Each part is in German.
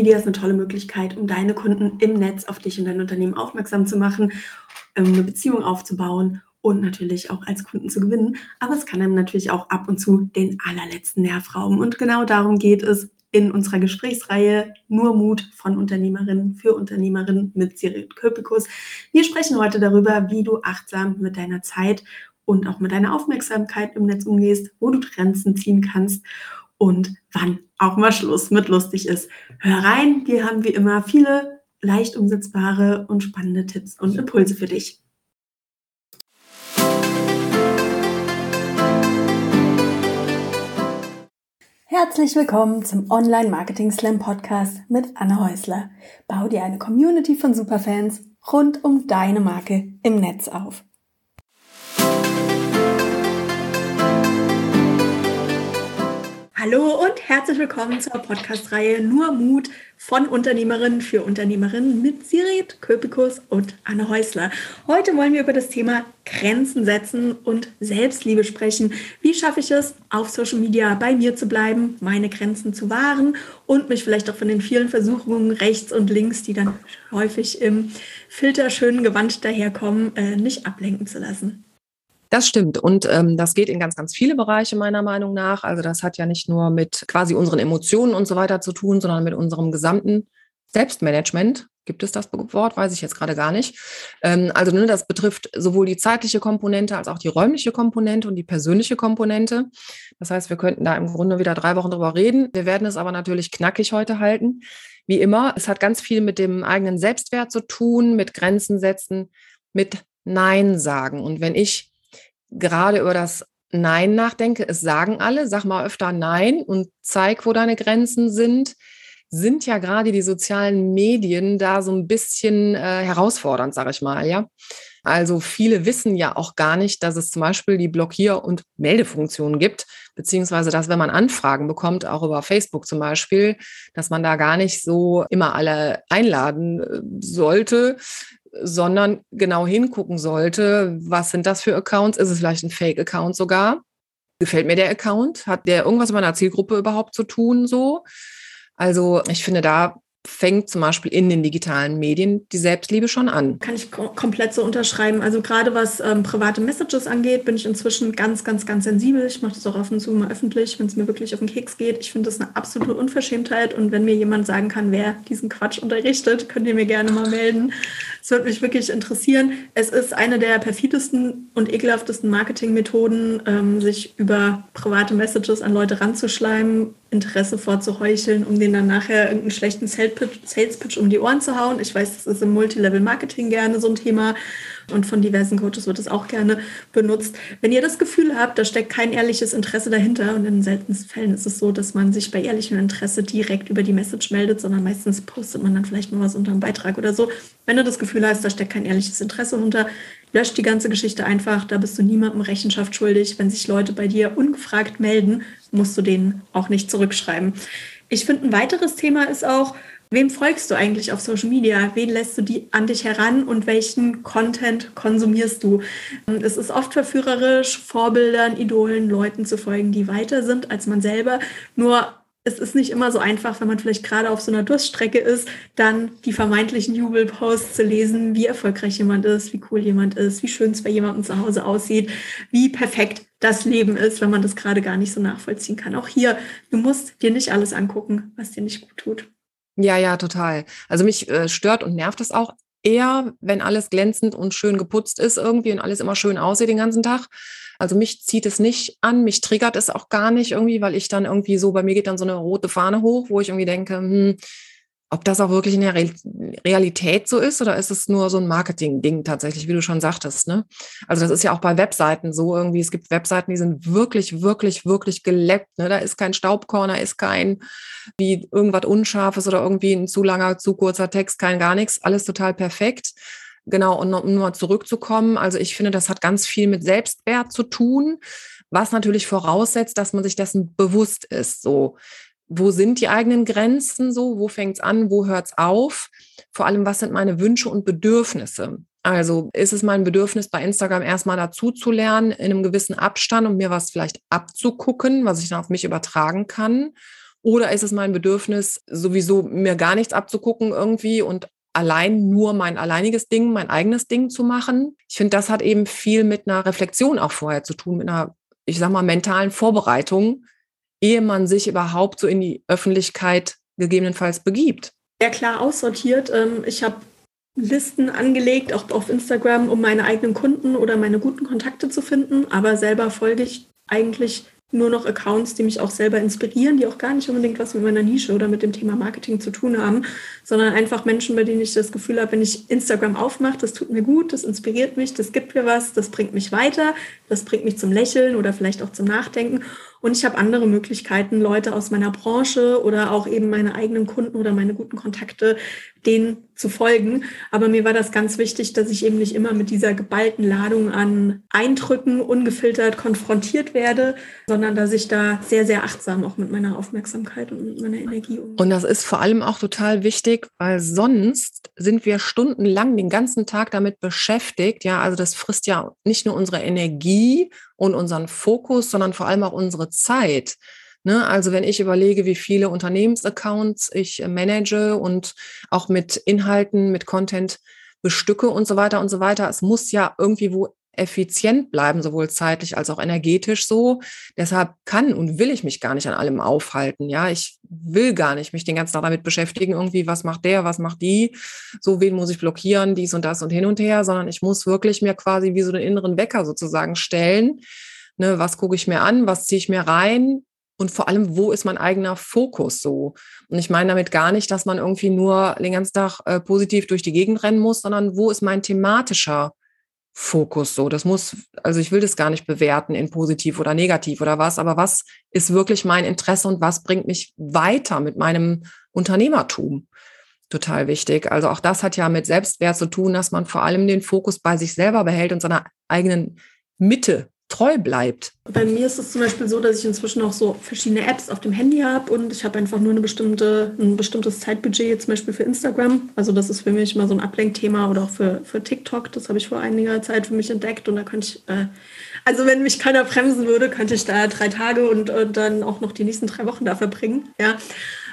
Media ist eine tolle Möglichkeit, um deine Kunden im Netz auf dich und dein Unternehmen aufmerksam zu machen, ähm, eine Beziehung aufzubauen und natürlich auch als Kunden zu gewinnen. Aber es kann einem natürlich auch ab und zu den allerletzten Nerv rauben. Und genau darum geht es in unserer Gesprächsreihe Nur Mut von Unternehmerinnen für Unternehmerinnen mit Sirit Köpikus. Wir sprechen heute darüber, wie du achtsam mit deiner Zeit und auch mit deiner Aufmerksamkeit im Netz umgehst, wo du Grenzen ziehen kannst und wann auch mal Schluss mit lustig ist. Hör rein, wir haben wie immer viele leicht umsetzbare und spannende Tipps und Impulse für dich. Herzlich willkommen zum Online Marketing Slam Podcast mit Anne Häusler. Bau dir eine Community von Superfans rund um deine Marke im Netz auf. Hallo und herzlich willkommen zur Podcast-Reihe Nur Mut von Unternehmerinnen für Unternehmerinnen mit Sirit Köpikus und Anne Häusler. Heute wollen wir über das Thema Grenzen setzen und Selbstliebe sprechen. Wie schaffe ich es, auf Social Media bei mir zu bleiben, meine Grenzen zu wahren und mich vielleicht auch von den vielen Versuchungen rechts und links, die dann häufig im filterschönen Gewand daherkommen, äh, nicht ablenken zu lassen? Das stimmt. Und ähm, das geht in ganz, ganz viele Bereiche meiner Meinung nach. Also das hat ja nicht nur mit quasi unseren Emotionen und so weiter zu tun, sondern mit unserem gesamten Selbstmanagement. Gibt es das Wort? Weiß ich jetzt gerade gar nicht. Ähm, also ne, das betrifft sowohl die zeitliche Komponente als auch die räumliche Komponente und die persönliche Komponente. Das heißt, wir könnten da im Grunde wieder drei Wochen drüber reden. Wir werden es aber natürlich knackig heute halten. Wie immer, es hat ganz viel mit dem eigenen Selbstwert zu tun, mit Grenzen setzen, mit Nein sagen. Und wenn ich gerade über das Nein nachdenke, es sagen alle, sag mal öfter Nein und zeig, wo deine Grenzen sind, sind ja gerade die sozialen Medien da so ein bisschen äh, herausfordernd, sage ich mal, ja. Also viele wissen ja auch gar nicht, dass es zum Beispiel die Blockier- und Meldefunktion gibt, beziehungsweise dass, wenn man Anfragen bekommt, auch über Facebook zum Beispiel, dass man da gar nicht so immer alle einladen äh, sollte, sondern genau hingucken sollte, was sind das für Accounts? Ist es vielleicht ein Fake-Account sogar? Gefällt mir der Account? Hat der irgendwas mit meiner Zielgruppe überhaupt zu tun so? Also ich finde, da fängt zum Beispiel in den digitalen Medien die Selbstliebe schon an. Kann ich komplett so unterschreiben. Also gerade was ähm, private Messages angeht, bin ich inzwischen ganz, ganz, ganz sensibel. Ich mache das auch ab und zu mal öffentlich, wenn es mir wirklich auf den Keks geht. Ich finde das eine absolute Unverschämtheit. Und wenn mir jemand sagen kann, wer diesen Quatsch unterrichtet, könnt ihr mir gerne mal melden. Es würde mich wirklich interessieren. Es ist eine der perfidesten und ekelhaftesten Marketingmethoden, ähm, sich über private Messages an Leute ranzuschleimen, Interesse vorzuheucheln, um denen dann nachher irgendeinen schlechten Sales Pitch um die Ohren zu hauen. Ich weiß, das ist im Multilevel-Marketing gerne so ein Thema und von diversen Coaches wird es auch gerne benutzt. Wenn ihr das Gefühl habt, da steckt kein ehrliches Interesse dahinter und in den seltensten Fällen ist es so, dass man sich bei ehrlichem Interesse direkt über die Message meldet, sondern meistens postet man dann vielleicht mal was unter einem Beitrag oder so. Wenn du das Gefühl hast, da steckt kein ehrliches Interesse unter, löscht die ganze Geschichte einfach, da bist du niemandem Rechenschaft schuldig. Wenn sich Leute bei dir ungefragt melden, musst du denen auch nicht zurückschreiben. Ich finde, ein weiteres Thema ist auch, Wem folgst du eigentlich auf Social Media? Wen lässt du die an dich heran und welchen Content konsumierst du? Es ist oft verführerisch, Vorbildern, Idolen, Leuten zu folgen, die weiter sind als man selber. Nur es ist nicht immer so einfach, wenn man vielleicht gerade auf so einer Durststrecke ist, dann die vermeintlichen Jubelposts zu lesen, wie erfolgreich jemand ist, wie cool jemand ist, wie schön es bei jemandem zu Hause aussieht, wie perfekt das Leben ist, wenn man das gerade gar nicht so nachvollziehen kann. Auch hier, du musst dir nicht alles angucken, was dir nicht gut tut. Ja, ja, total. Also mich äh, stört und nervt es auch eher, wenn alles glänzend und schön geputzt ist irgendwie und alles immer schön aussieht den ganzen Tag. Also mich zieht es nicht an, mich triggert es auch gar nicht irgendwie, weil ich dann irgendwie so, bei mir geht dann so eine rote Fahne hoch, wo ich irgendwie denke, hm, ob das auch wirklich in der Realität so ist oder ist es nur so ein Marketing-Ding tatsächlich, wie du schon sagtest. Ne? Also das ist ja auch bei Webseiten so irgendwie. Es gibt Webseiten, die sind wirklich, wirklich, wirklich geleppt. Ne? Da ist kein Staubkorn, da ist kein wie irgendwas Unscharfes oder irgendwie ein zu langer, zu kurzer Text, kein gar nichts. Alles total perfekt. Genau, und um nur zurückzukommen, also ich finde, das hat ganz viel mit Selbstwert zu tun, was natürlich voraussetzt, dass man sich dessen bewusst ist. So, wo sind die eigenen Grenzen so, wo fängt es an, wo hört es auf? Vor allem, was sind meine Wünsche und Bedürfnisse? Also ist es mein Bedürfnis, bei Instagram erstmal dazu zu lernen, in einem gewissen Abstand und mir was vielleicht abzugucken, was ich dann auf mich übertragen kann? Oder ist es mein Bedürfnis, sowieso mir gar nichts abzugucken irgendwie und allein nur mein alleiniges Ding, mein eigenes Ding zu machen? Ich finde, das hat eben viel mit einer Reflexion auch vorher zu tun, mit einer, ich sag mal, mentalen Vorbereitung, ehe man sich überhaupt so in die Öffentlichkeit gegebenenfalls begibt. Ja, klar aussortiert. Ähm, ich habe Listen angelegt, auch auf Instagram, um meine eigenen Kunden oder meine guten Kontakte zu finden. Aber selber folge ich eigentlich nur noch Accounts, die mich auch selber inspirieren, die auch gar nicht unbedingt was mit meiner Nische oder mit dem Thema Marketing zu tun haben, sondern einfach Menschen, bei denen ich das Gefühl habe, wenn ich Instagram aufmache, das tut mir gut, das inspiriert mich, das gibt mir was, das bringt mich weiter, das bringt mich zum Lächeln oder vielleicht auch zum Nachdenken. Und ich habe andere Möglichkeiten, Leute aus meiner Branche oder auch eben meine eigenen Kunden oder meine guten Kontakte, denen zu folgen. Aber mir war das ganz wichtig, dass ich eben nicht immer mit dieser geballten Ladung an Eindrücken ungefiltert konfrontiert werde, sondern dass ich da sehr, sehr achtsam auch mit meiner Aufmerksamkeit und mit meiner Energie umgehe. Und das ist vor allem auch total wichtig, weil sonst sind wir stundenlang den ganzen Tag damit beschäftigt. Ja, also das frisst ja nicht nur unsere Energie und unseren Fokus, sondern vor allem auch unsere Zeit. Ne? Also wenn ich überlege, wie viele Unternehmensaccounts ich äh, manage und auch mit Inhalten, mit Content bestücke und so weiter und so weiter, es muss ja irgendwie wo effizient bleiben, sowohl zeitlich als auch energetisch so. Deshalb kann und will ich mich gar nicht an allem aufhalten. Ja, ich will gar nicht mich den ganzen Tag damit beschäftigen, irgendwie, was macht der, was macht die, so wen muss ich blockieren, dies und das und hin und her, sondern ich muss wirklich mir quasi wie so einen inneren Wecker sozusagen stellen. Ne, was gucke ich mir an, was ziehe ich mir rein, und vor allem, wo ist mein eigener Fokus so? Und ich meine damit gar nicht, dass man irgendwie nur den ganzen Tag äh, positiv durch die Gegend rennen muss, sondern wo ist mein thematischer Fokus so. Das muss, also ich will das gar nicht bewerten in positiv oder negativ oder was, aber was ist wirklich mein Interesse und was bringt mich weiter mit meinem Unternehmertum? Total wichtig. Also auch das hat ja mit Selbstwert zu tun, dass man vor allem den Fokus bei sich selber behält und seiner eigenen Mitte treu bleibt. Bei mir ist es zum Beispiel so, dass ich inzwischen auch so verschiedene Apps auf dem Handy habe und ich habe einfach nur eine bestimmte, ein bestimmtes Zeitbudget, zum Beispiel für Instagram. Also das ist für mich immer so ein Ablenkthema oder auch für, für TikTok. Das habe ich vor einiger Zeit für mich entdeckt und da könnte ich, äh, also wenn mich keiner bremsen würde, könnte ich da drei Tage und, und dann auch noch die nächsten drei Wochen da verbringen. Ja.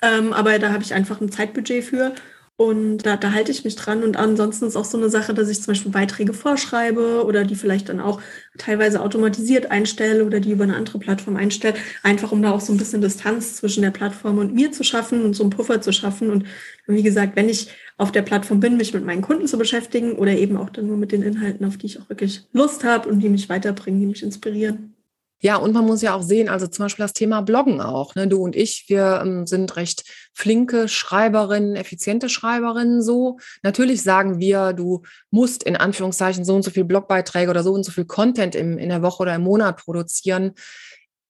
Ähm, aber da habe ich einfach ein Zeitbudget für. Und da, da halte ich mich dran. Und ansonsten ist auch so eine Sache, dass ich zum Beispiel Beiträge vorschreibe oder die vielleicht dann auch teilweise automatisiert einstelle oder die über eine andere Plattform einstelle, einfach um da auch so ein bisschen Distanz zwischen der Plattform und mir zu schaffen und so einen Puffer zu schaffen. Und wie gesagt, wenn ich auf der Plattform bin, mich mit meinen Kunden zu beschäftigen oder eben auch dann nur mit den Inhalten, auf die ich auch wirklich Lust habe und die mich weiterbringen, die mich inspirieren. Ja, und man muss ja auch sehen, also zum Beispiel das Thema Bloggen auch. Ne? Du und ich, wir ähm, sind recht flinke Schreiberinnen, effiziente Schreiberinnen so. Natürlich sagen wir, du musst in Anführungszeichen so und so viel Blogbeiträge oder so und so viel Content im, in der Woche oder im Monat produzieren.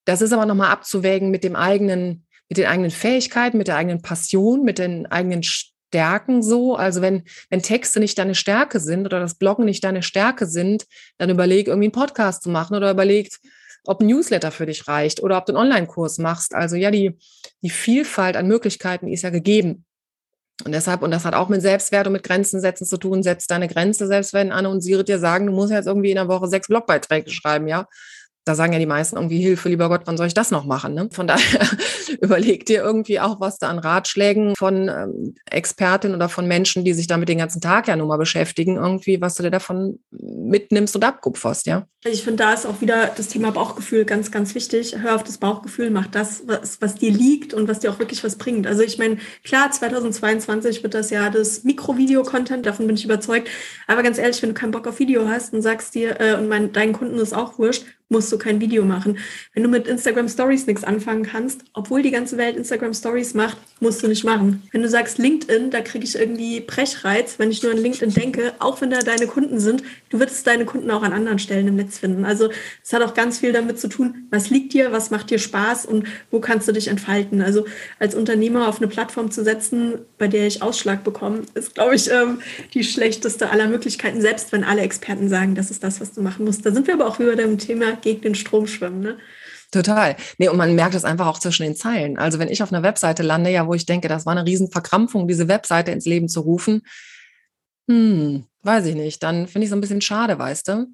Das ist aber nochmal abzuwägen mit dem eigenen, mit den eigenen Fähigkeiten, mit der eigenen Passion, mit den eigenen Stärken so. Also wenn, wenn Texte nicht deine Stärke sind oder das Bloggen nicht deine Stärke sind, dann überleg irgendwie einen Podcast zu machen oder überlegt, ob ein Newsletter für dich reicht oder ob du einen Online-Kurs machst. Also ja, die, die Vielfalt an Möglichkeiten ist ja gegeben. Und deshalb, und das hat auch mit Selbstwert und mit Grenzen setzen zu tun, setz deine Grenze, selbst wenn Anne und Siri dir sagen, du musst jetzt irgendwie in der Woche sechs Blogbeiträge schreiben, ja da sagen ja die meisten irgendwie Hilfe, lieber Gott, wann soll ich das noch machen? Ne? Von daher überleg dir irgendwie auch, was da an Ratschlägen von ähm, Expertinnen oder von Menschen, die sich damit den ganzen Tag ja nun mal beschäftigen, irgendwie, was du dir davon mitnimmst und abkupferst, ja. Ich finde, da ist auch wieder das Thema Bauchgefühl ganz, ganz wichtig. Hör auf das Bauchgefühl, mach das, was, was dir liegt und was dir auch wirklich was bringt. Also ich meine, klar, 2022 wird das ja das Mikrovideo-Content, davon bin ich überzeugt. Aber ganz ehrlich, wenn du keinen Bock auf Video hast und sagst dir, äh, und mein, deinen Kunden ist auch wurscht, musst du kein Video machen. Wenn du mit Instagram Stories nichts anfangen kannst, obwohl die ganze Welt Instagram Stories macht, musst du nicht machen. Wenn du sagst LinkedIn, da kriege ich irgendwie Brechreiz, wenn ich nur an LinkedIn denke, auch wenn da deine Kunden sind, du würdest deine Kunden auch an anderen Stellen im Netz finden. Also es hat auch ganz viel damit zu tun, was liegt dir, was macht dir Spaß und wo kannst du dich entfalten. Also als Unternehmer auf eine Plattform zu setzen, bei der ich Ausschlag bekomme, ist, glaube ich, ähm, die schlechteste aller Möglichkeiten, selbst wenn alle Experten sagen, das ist das, was du machen musst. Da sind wir aber auch wieder beim Thema gegen den Strom schwimmen. Ne? Total. Nee, und man merkt es einfach auch zwischen den Zeilen. Also wenn ich auf einer Webseite lande, ja, wo ich denke, das war eine Riesenverkrampfung, diese Webseite ins Leben zu rufen, hm, weiß ich nicht, dann finde ich es ein bisschen schade, weißt du.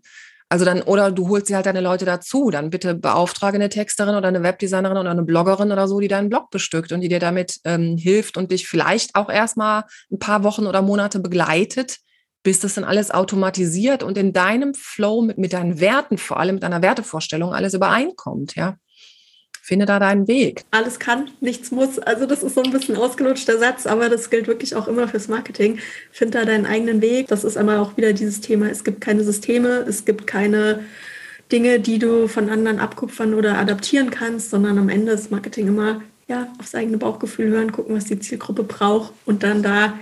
Also dann, oder du holst dir halt deine Leute dazu, dann bitte beauftrage eine Texterin oder eine Webdesignerin oder eine Bloggerin oder so, die deinen Blog bestückt und die dir damit ähm, hilft und dich vielleicht auch erstmal ein paar Wochen oder Monate begleitet, bis das dann alles automatisiert und in deinem Flow mit, mit deinen Werten, vor allem mit deiner Wertevorstellung, alles übereinkommt, ja. Finde da deinen Weg. Alles kann, nichts muss. Also das ist so ein bisschen ausgelutschter Satz, aber das gilt wirklich auch immer fürs Marketing. Find da deinen eigenen Weg. Das ist einmal auch wieder dieses Thema. Es gibt keine Systeme, es gibt keine Dinge, die du von anderen abkupfern oder adaptieren kannst, sondern am Ende ist Marketing immer ja aufs eigene Bauchgefühl hören, gucken, was die Zielgruppe braucht und dann da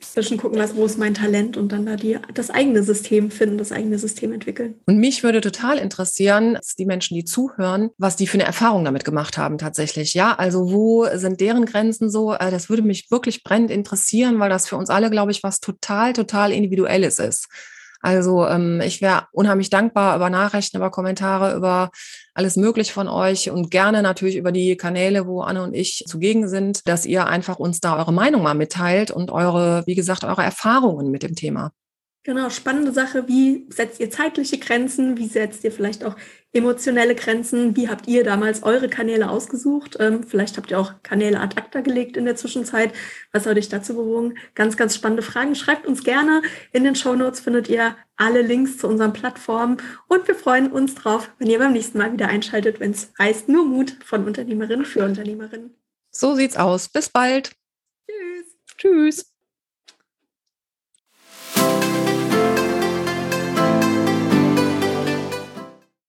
zwischen gucken, was, wo ist mein Talent und dann da die, das eigene System finden, das eigene System entwickeln. Und mich würde total interessieren, die Menschen, die zuhören, was die für eine Erfahrung damit gemacht haben tatsächlich. Ja, also wo sind deren Grenzen so? Äh, das würde mich wirklich brennend interessieren, weil das für uns alle, glaube ich, was total, total Individuelles ist. Also ähm, ich wäre unheimlich dankbar über Nachrichten, über Kommentare, über alles möglich von euch und gerne natürlich über die Kanäle, wo Anne und ich zugegen sind, dass ihr einfach uns da eure Meinung mal mitteilt und eure, wie gesagt, eure Erfahrungen mit dem Thema. Genau, spannende Sache. Wie setzt ihr zeitliche Grenzen? Wie setzt ihr vielleicht auch emotionelle Grenzen? Wie habt ihr damals eure Kanäle ausgesucht? Ähm, vielleicht habt ihr auch Kanäle ad acta gelegt in der Zwischenzeit. Was hat euch dazu bewogen? Ganz, ganz spannende Fragen. Schreibt uns gerne. In den Show Notes findet ihr alle Links zu unseren Plattformen. Und wir freuen uns drauf, wenn ihr beim nächsten Mal wieder einschaltet, wenn es heißt Nur Mut von Unternehmerinnen für Unternehmerinnen. So sieht's aus. Bis bald. Tschüss. Tschüss.